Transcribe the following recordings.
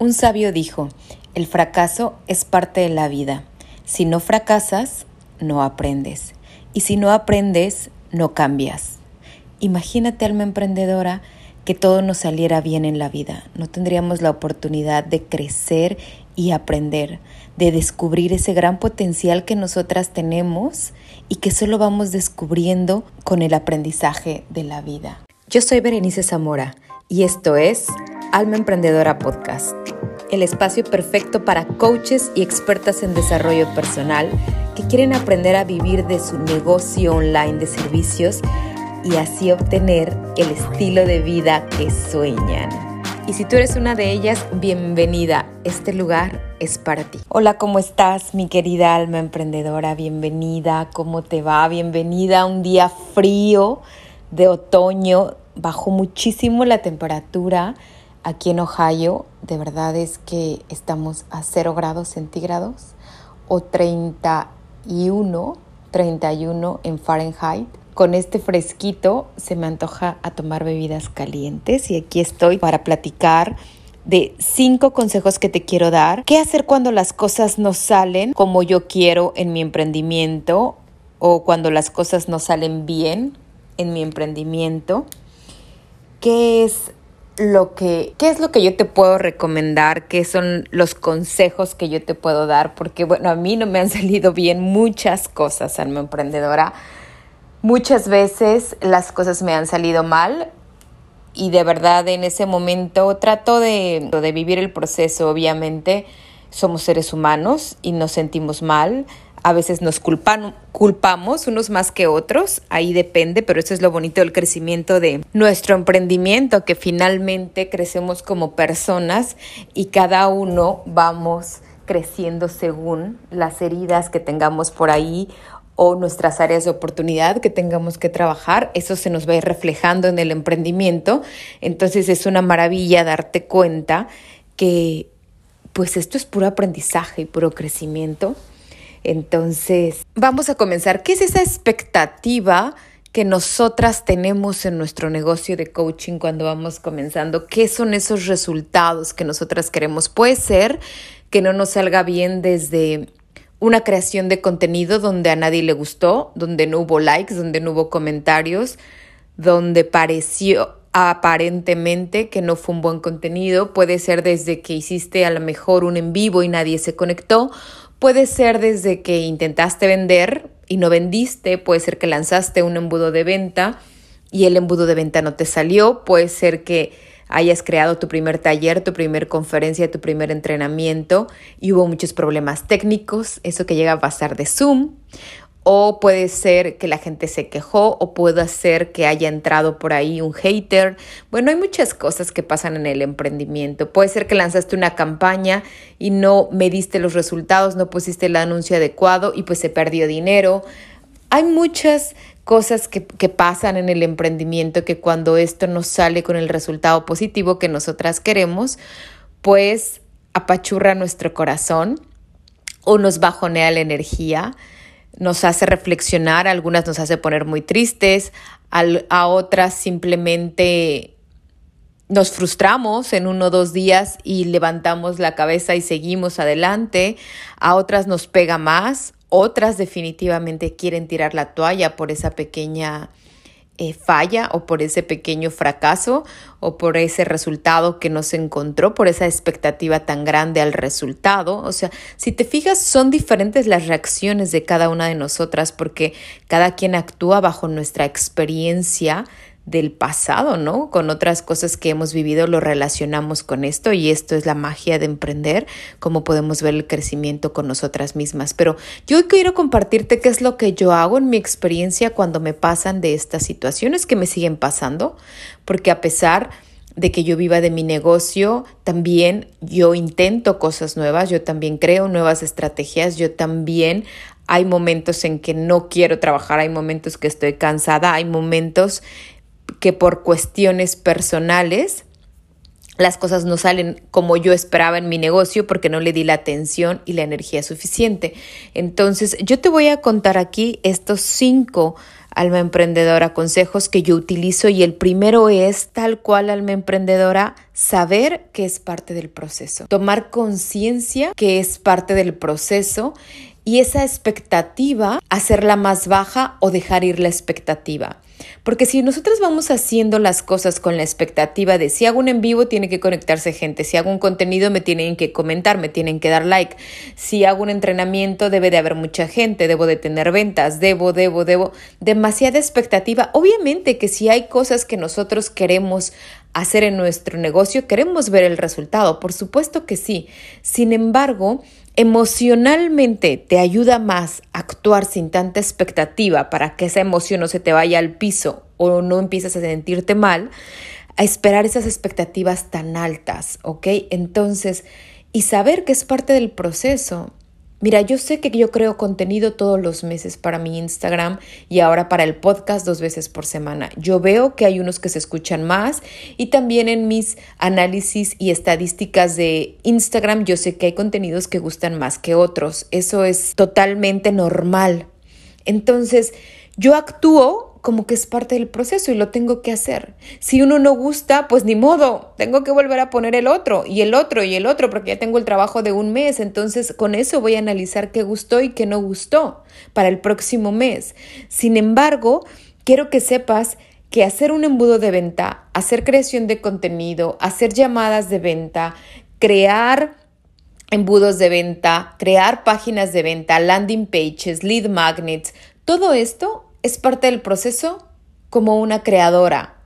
Un sabio dijo, el fracaso es parte de la vida. Si no fracasas, no aprendes. Y si no aprendes, no cambias. Imagínate, alma emprendedora, que todo nos saliera bien en la vida. No tendríamos la oportunidad de crecer y aprender, de descubrir ese gran potencial que nosotras tenemos y que solo vamos descubriendo con el aprendizaje de la vida. Yo soy Berenice Zamora y esto es Alma Emprendedora Podcast, el espacio perfecto para coaches y expertas en desarrollo personal que quieren aprender a vivir de su negocio online de servicios y así obtener el estilo de vida que sueñan. Y si tú eres una de ellas, bienvenida. Este lugar es para ti. Hola, ¿cómo estás, mi querida alma emprendedora? Bienvenida. ¿Cómo te va? Bienvenida a un día frío de otoño. Bajó muchísimo la temperatura aquí en Ohio, de verdad es que estamos a 0 grados centígrados o 31, 31 en Fahrenheit. Con este fresquito se me antoja a tomar bebidas calientes y aquí estoy para platicar de cinco consejos que te quiero dar. ¿Qué hacer cuando las cosas no salen como yo quiero en mi emprendimiento o cuando las cosas no salen bien en mi emprendimiento? ¿Qué es lo que, qué es lo que yo te puedo recomendar, qué son los consejos que yo te puedo dar, porque bueno, a mí no me han salido bien muchas cosas, alma emprendedora. Muchas veces las cosas me han salido mal y de verdad en ese momento trato de, de vivir el proceso, obviamente somos seres humanos y nos sentimos mal, a veces nos culpan, culpamos unos más que otros, ahí depende, pero eso es lo bonito del crecimiento de nuestro emprendimiento, que finalmente crecemos como personas y cada uno vamos creciendo según las heridas que tengamos por ahí o nuestras áreas de oportunidad que tengamos que trabajar, eso se nos va a ir reflejando en el emprendimiento. Entonces es una maravilla darte cuenta que pues esto es puro aprendizaje y puro crecimiento entonces, vamos a comenzar. ¿Qué es esa expectativa que nosotras tenemos en nuestro negocio de coaching cuando vamos comenzando? ¿Qué son esos resultados que nosotras queremos? Puede ser que no nos salga bien desde una creación de contenido donde a nadie le gustó, donde no hubo likes, donde no hubo comentarios, donde pareció aparentemente que no fue un buen contenido. Puede ser desde que hiciste a lo mejor un en vivo y nadie se conectó. Puede ser desde que intentaste vender y no vendiste, puede ser que lanzaste un embudo de venta y el embudo de venta no te salió, puede ser que hayas creado tu primer taller, tu primer conferencia, tu primer entrenamiento y hubo muchos problemas técnicos, eso que llega a pasar de Zoom, o puede ser que la gente se quejó o puede ser que haya entrado por ahí un hater. Bueno, hay muchas cosas que pasan en el emprendimiento. Puede ser que lanzaste una campaña y no mediste los resultados, no pusiste el anuncio adecuado y pues se perdió dinero. Hay muchas cosas que, que pasan en el emprendimiento que cuando esto no sale con el resultado positivo que nosotras queremos, pues apachurra nuestro corazón o nos bajonea la energía nos hace reflexionar, algunas nos hace poner muy tristes, a otras simplemente nos frustramos en uno o dos días y levantamos la cabeza y seguimos adelante, a otras nos pega más, otras definitivamente quieren tirar la toalla por esa pequeña eh, falla o por ese pequeño fracaso o por ese resultado que no se encontró, por esa expectativa tan grande al resultado. O sea, si te fijas, son diferentes las reacciones de cada una de nosotras porque cada quien actúa bajo nuestra experiencia del pasado, ¿no? Con otras cosas que hemos vivido lo relacionamos con esto y esto es la magia de emprender, cómo podemos ver el crecimiento con nosotras mismas. Pero yo quiero compartirte qué es lo que yo hago en mi experiencia cuando me pasan de estas situaciones que me siguen pasando, porque a pesar de que yo viva de mi negocio, también yo intento cosas nuevas, yo también creo nuevas estrategias, yo también hay momentos en que no quiero trabajar, hay momentos que estoy cansada, hay momentos que por cuestiones personales las cosas no salen como yo esperaba en mi negocio porque no le di la atención y la energía suficiente. Entonces, yo te voy a contar aquí estos cinco alma emprendedora consejos que yo utilizo y el primero es tal cual alma emprendedora saber que es parte del proceso, tomar conciencia que es parte del proceso y esa expectativa hacerla más baja o dejar ir la expectativa. Porque si nosotros vamos haciendo las cosas con la expectativa de si hago un en vivo tiene que conectarse gente, si hago un contenido me tienen que comentar, me tienen que dar like, si hago un entrenamiento debe de haber mucha gente, debo de tener ventas, debo, debo, debo, demasiada expectativa. Obviamente que si hay cosas que nosotros queremos hacer en nuestro negocio, queremos ver el resultado, por supuesto que sí. Sin embargo, emocionalmente te ayuda más actuar sin tanta expectativa para que esa emoción no se te vaya al piso o no empieces a sentirte mal, a esperar esas expectativas tan altas, ¿ok? Entonces, y saber que es parte del proceso. Mira, yo sé que yo creo contenido todos los meses para mi Instagram y ahora para el podcast dos veces por semana. Yo veo que hay unos que se escuchan más y también en mis análisis y estadísticas de Instagram yo sé que hay contenidos que gustan más que otros. Eso es totalmente normal. Entonces, yo actúo como que es parte del proceso y lo tengo que hacer. Si uno no gusta, pues ni modo, tengo que volver a poner el otro y el otro y el otro porque ya tengo el trabajo de un mes, entonces con eso voy a analizar qué gustó y qué no gustó para el próximo mes. Sin embargo, quiero que sepas que hacer un embudo de venta, hacer creación de contenido, hacer llamadas de venta, crear embudos de venta, crear páginas de venta, landing pages, lead magnets, todo esto es parte del proceso como una creadora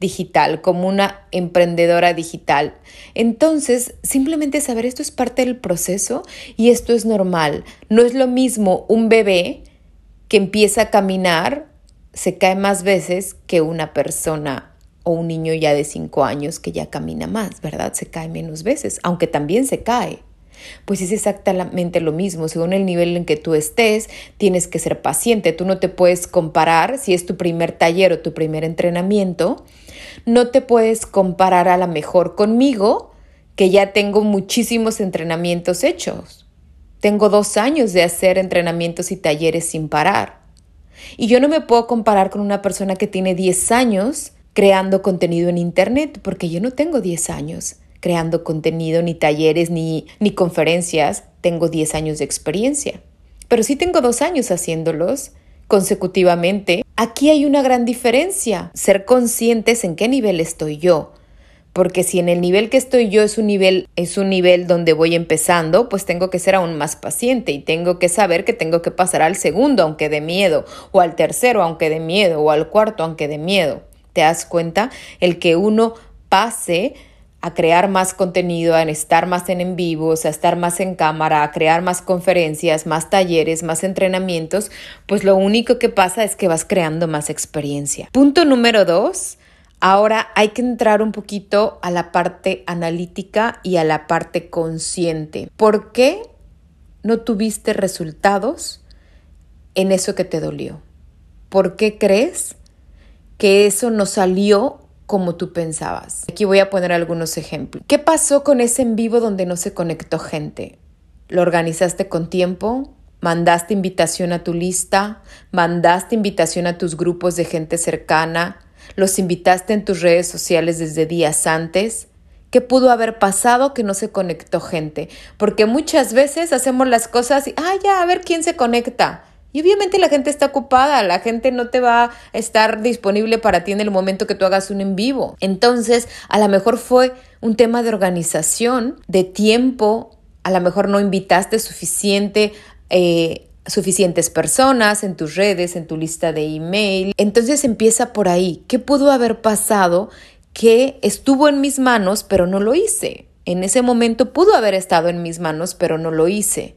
digital, como una emprendedora digital. Entonces, simplemente saber esto es parte del proceso y esto es normal. No es lo mismo un bebé que empieza a caminar, se cae más veces que una persona o un niño ya de cinco años que ya camina más, ¿verdad? Se cae menos veces, aunque también se cae. Pues es exactamente lo mismo, según el nivel en que tú estés, tienes que ser paciente, tú no te puedes comparar si es tu primer taller o tu primer entrenamiento, no te puedes comparar a la mejor conmigo, que ya tengo muchísimos entrenamientos hechos. Tengo dos años de hacer entrenamientos y talleres sin parar. Y yo no me puedo comparar con una persona que tiene 10 años creando contenido en Internet, porque yo no tengo 10 años creando contenido, ni talleres, ni, ni conferencias. Tengo 10 años de experiencia. Pero sí tengo dos años haciéndolos consecutivamente. Aquí hay una gran diferencia. Ser conscientes en qué nivel estoy yo. Porque si en el nivel que estoy yo es un nivel, es un nivel donde voy empezando, pues tengo que ser aún más paciente y tengo que saber que tengo que pasar al segundo, aunque de miedo, o al tercero, aunque de miedo, o al cuarto, aunque de miedo. ¿Te das cuenta? El que uno pase a crear más contenido, a estar más en en vivos, a estar más en cámara, a crear más conferencias, más talleres, más entrenamientos, pues lo único que pasa es que vas creando más experiencia. Punto número dos. Ahora hay que entrar un poquito a la parte analítica y a la parte consciente. ¿Por qué no tuviste resultados en eso que te dolió? ¿Por qué crees que eso no salió como tú pensabas. Aquí voy a poner algunos ejemplos. ¿Qué pasó con ese en vivo donde no se conectó gente? ¿Lo organizaste con tiempo? ¿Mandaste invitación a tu lista? ¿Mandaste invitación a tus grupos de gente cercana? ¿Los invitaste en tus redes sociales desde días antes? ¿Qué pudo haber pasado que no se conectó gente? Porque muchas veces hacemos las cosas y, ah, ya, a ver quién se conecta. Y obviamente la gente está ocupada, la gente no te va a estar disponible para ti en el momento que tú hagas un en vivo. Entonces, a lo mejor fue un tema de organización, de tiempo, a lo mejor no invitaste suficiente. Eh, suficientes personas en tus redes, en tu lista de email. Entonces empieza por ahí. ¿Qué pudo haber pasado que estuvo en mis manos pero no lo hice? En ese momento pudo haber estado en mis manos pero no lo hice.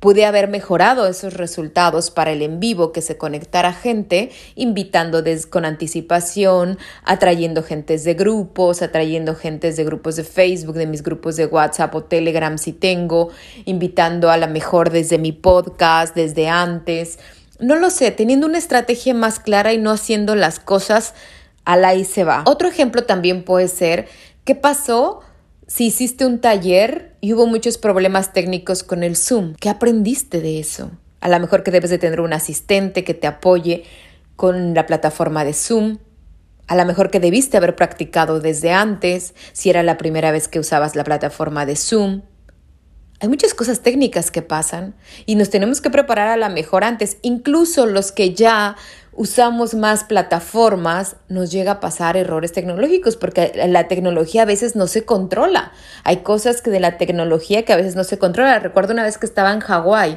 Pude haber mejorado esos resultados para el en vivo que se conectara gente, invitando con anticipación, atrayendo gentes de grupos, atrayendo gentes de grupos de Facebook, de mis grupos de WhatsApp o Telegram si tengo, invitando a la mejor desde mi podcast, desde antes. No lo sé, teniendo una estrategia más clara y no haciendo las cosas a la y se va. Otro ejemplo también puede ser ¿Qué pasó si hiciste un taller y hubo muchos problemas técnicos con el Zoom? ¿Qué aprendiste de eso? A lo mejor que debes de tener un asistente que te apoye con la plataforma de Zoom. A lo mejor que debiste haber practicado desde antes, si era la primera vez que usabas la plataforma de Zoom. Hay muchas cosas técnicas que pasan y nos tenemos que preparar a la mejor antes. Incluso los que ya usamos más plataformas, nos llega a pasar errores tecnológicos porque la tecnología a veces no se controla. Hay cosas que de la tecnología que a veces no se controla. Recuerdo una vez que estaba en Hawái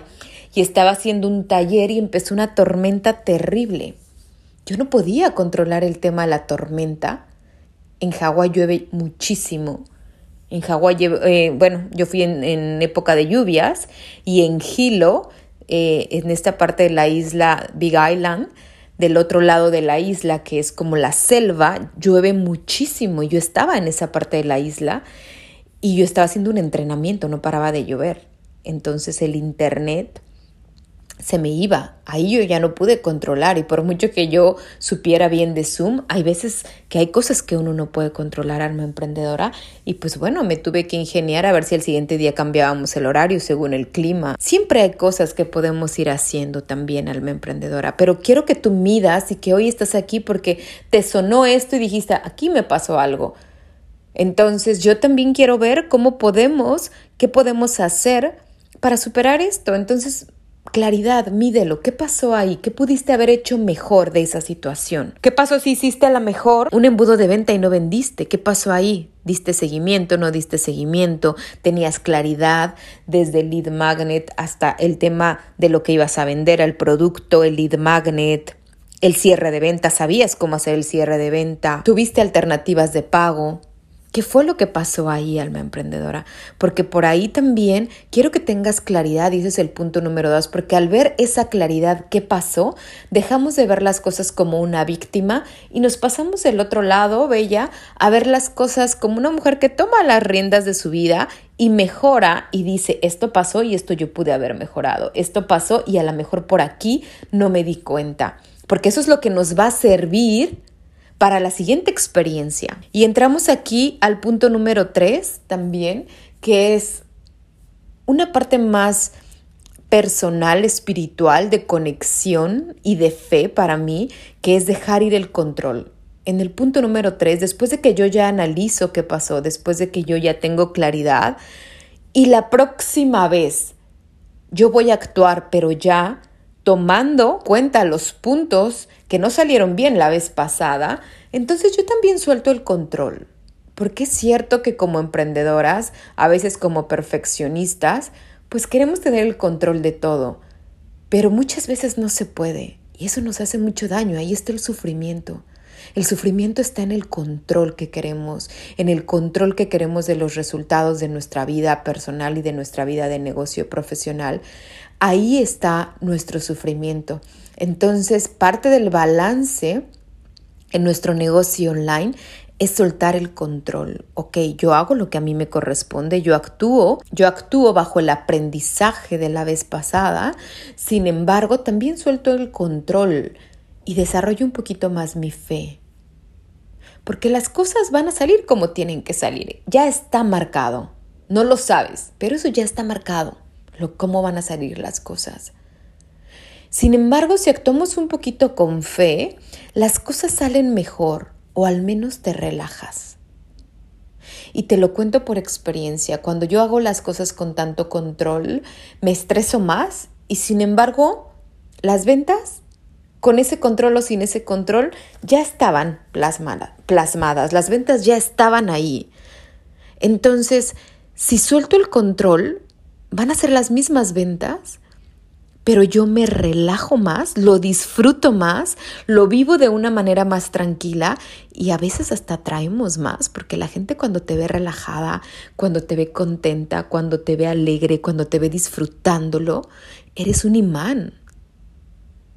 y estaba haciendo un taller y empezó una tormenta terrible. Yo no podía controlar el tema de la tormenta. En Hawái llueve muchísimo en Hawái, eh, bueno, yo fui en, época de lluvias y en Hilo, eh, en esta parte de la isla Big Island, del otro lado de la isla, que es como la selva, llueve muchísimo. Yo estaba en esa parte de la isla y yo estaba haciendo un entrenamiento, no paraba de llover. Entonces el internet se me iba. Ahí yo ya no pude controlar y por mucho que yo supiera bien de Zoom, hay veces que hay cosas que uno no puede controlar, alma emprendedora, y pues bueno, me tuve que ingeniar a ver si el siguiente día cambiábamos el horario según el clima. Siempre hay cosas que podemos ir haciendo también, alma emprendedora, pero quiero que tú midas y que hoy estás aquí porque te sonó esto y dijiste, aquí me pasó algo. Entonces yo también quiero ver cómo podemos, qué podemos hacer para superar esto. Entonces claridad, mídelo. ¿Qué pasó ahí? ¿Qué pudiste haber hecho mejor de esa situación? ¿Qué pasó si hiciste a lo mejor un embudo de venta y no vendiste? ¿Qué pasó ahí? ¿Diste seguimiento? ¿No diste seguimiento? ¿Tenías claridad desde el lead magnet hasta el tema de lo que ibas a vender, el producto, el lead magnet? El cierre de venta, sabías cómo hacer el cierre de venta, tuviste alternativas de pago, ¿Qué fue lo que pasó ahí, alma emprendedora? Porque por ahí también quiero que tengas claridad, y ese es el punto número dos, porque al ver esa claridad, ¿qué pasó? Dejamos de ver las cosas como una víctima y nos pasamos del otro lado, Bella, a ver las cosas como una mujer que toma las riendas de su vida y mejora y dice, esto pasó y esto yo pude haber mejorado, esto pasó y a lo mejor por aquí no me di cuenta, porque eso es lo que nos va a servir para la siguiente experiencia. Y entramos aquí al punto número tres también, que es una parte más personal, espiritual, de conexión y de fe para mí, que es dejar ir el control. En el punto número tres, después de que yo ya analizo qué pasó, después de que yo ya tengo claridad, y la próxima vez yo voy a actuar, pero ya tomando cuenta los puntos que no salieron bien la vez pasada, entonces yo también suelto el control. Porque es cierto que como emprendedoras, a veces como perfeccionistas, pues queremos tener el control de todo, pero muchas veces no se puede y eso nos hace mucho daño, ahí está el sufrimiento. El sufrimiento está en el control que queremos, en el control que queremos de los resultados de nuestra vida personal y de nuestra vida de negocio profesional. Ahí está nuestro sufrimiento. Entonces, parte del balance en nuestro negocio online es soltar el control. Ok, yo hago lo que a mí me corresponde, yo actúo, yo actúo bajo el aprendizaje de la vez pasada, sin embargo, también suelto el control y desarrollo un poquito más mi fe. Porque las cosas van a salir como tienen que salir, ya está marcado. No lo sabes, pero eso ya está marcado cómo van a salir las cosas. Sin embargo, si actuamos un poquito con fe, las cosas salen mejor o al menos te relajas. Y te lo cuento por experiencia, cuando yo hago las cosas con tanto control, me estreso más y sin embargo, las ventas, con ese control o sin ese control, ya estaban plasmadas, las ventas ya estaban ahí. Entonces, si suelto el control, van a ser las mismas ventas, pero yo me relajo más, lo disfruto más, lo vivo de una manera más tranquila y a veces hasta traemos más, porque la gente cuando te ve relajada, cuando te ve contenta, cuando te ve alegre, cuando te ve disfrutándolo, eres un imán.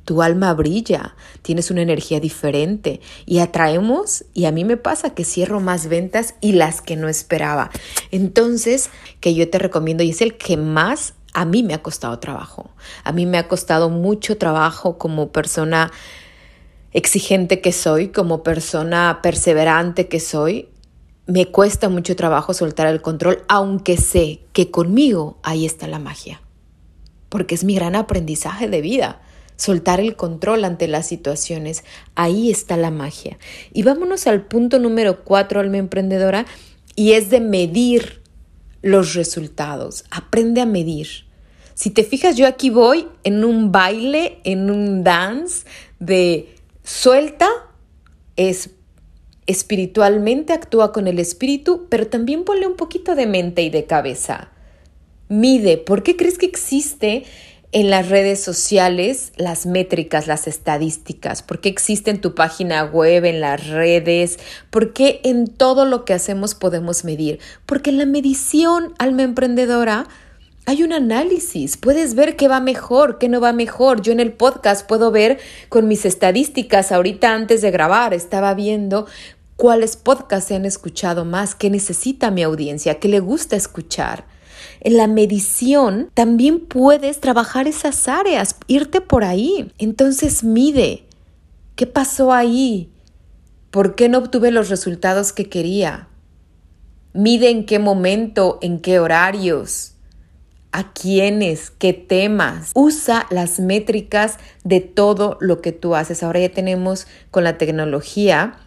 Tu alma brilla, tienes una energía diferente y atraemos, y a mí me pasa que cierro más ventas y las que no esperaba. Entonces, que yo te recomiendo y es el que más a mí me ha costado trabajo. A mí me ha costado mucho trabajo como persona exigente que soy, como persona perseverante que soy, me cuesta mucho trabajo soltar el control, aunque sé que conmigo ahí está la magia, porque es mi gran aprendizaje de vida. Soltar el control ante las situaciones, ahí está la magia. Y vámonos al punto número cuatro, alma emprendedora, y es de medir los resultados. Aprende a medir. Si te fijas, yo aquí voy en un baile, en un dance de suelta, es espiritualmente, actúa con el espíritu, pero también ponle un poquito de mente y de cabeza. Mide, ¿por qué crees que existe en las redes sociales las métricas, las estadísticas? ¿Por qué existe en tu página web, en las redes? ¿Por qué en todo lo que hacemos podemos medir? Porque en la medición, alma emprendedora, hay un análisis, puedes ver qué va mejor, qué no va mejor. Yo en el podcast puedo ver con mis estadísticas, ahorita antes de grabar estaba viendo cuáles podcasts se han escuchado más, qué necesita mi audiencia, qué le gusta escuchar. En la medición también puedes trabajar esas áreas, irte por ahí. Entonces mide, ¿qué pasó ahí? ¿Por qué no obtuve los resultados que quería? Mide en qué momento, en qué horarios, a quiénes, qué temas. Usa las métricas de todo lo que tú haces. Ahora ya tenemos con la tecnología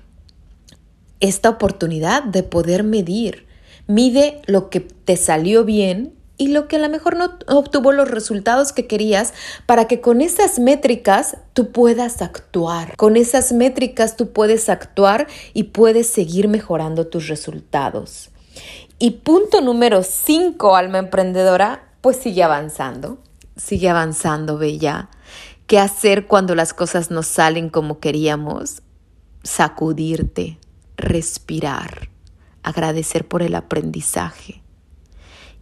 esta oportunidad de poder medir. Mide lo que te salió bien y lo que a lo mejor no obtuvo los resultados que querías para que con esas métricas tú puedas actuar. Con esas métricas tú puedes actuar y puedes seguir mejorando tus resultados. Y punto número 5, alma emprendedora, pues sigue avanzando. Sigue avanzando, Bella. ¿Qué hacer cuando las cosas no salen como queríamos? Sacudirte, respirar, agradecer por el aprendizaje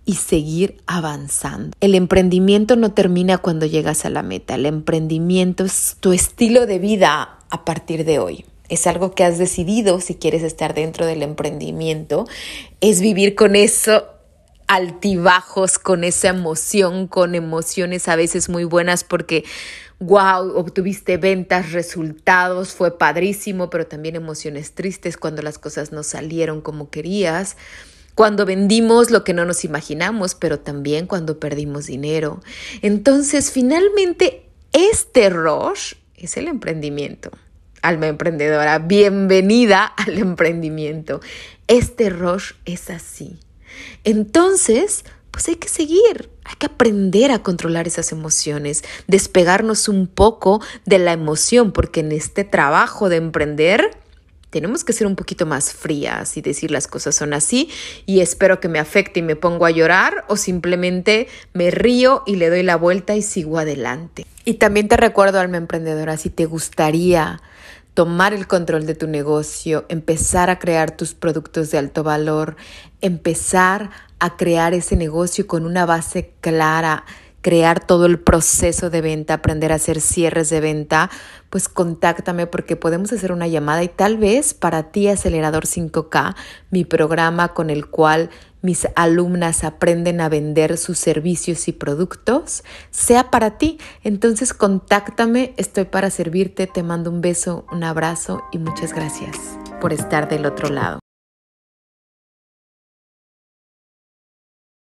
y seguir avanzando. El emprendimiento no termina cuando llegas a la meta, el emprendimiento es tu estilo de vida a partir de hoy. Es algo que has decidido si quieres estar dentro del emprendimiento, es vivir con eso altibajos, con esa emoción, con emociones a veces muy buenas porque wow, obtuviste ventas, resultados, fue padrísimo, pero también emociones tristes cuando las cosas no salieron como querías, cuando vendimos lo que no nos imaginamos, pero también cuando perdimos dinero. Entonces, finalmente, este rush es el emprendimiento. Alma emprendedora, bienvenida al emprendimiento. Este rush es así. Entonces, pues hay que seguir, hay que aprender a controlar esas emociones, despegarnos un poco de la emoción, porque en este trabajo de emprender tenemos que ser un poquito más frías y decir las cosas son así y espero que me afecte y me pongo a llorar o simplemente me río y le doy la vuelta y sigo adelante. Y también te recuerdo, alma emprendedora, si te gustaría tomar el control de tu negocio, empezar a crear tus productos de alto valor, empezar a crear ese negocio con una base clara, crear todo el proceso de venta, aprender a hacer cierres de venta, pues contáctame porque podemos hacer una llamada y tal vez para ti Acelerador 5K, mi programa con el cual mis alumnas aprenden a vender sus servicios y productos, sea para ti. Entonces contáctame, estoy para servirte, te mando un beso, un abrazo y muchas gracias por estar del otro lado.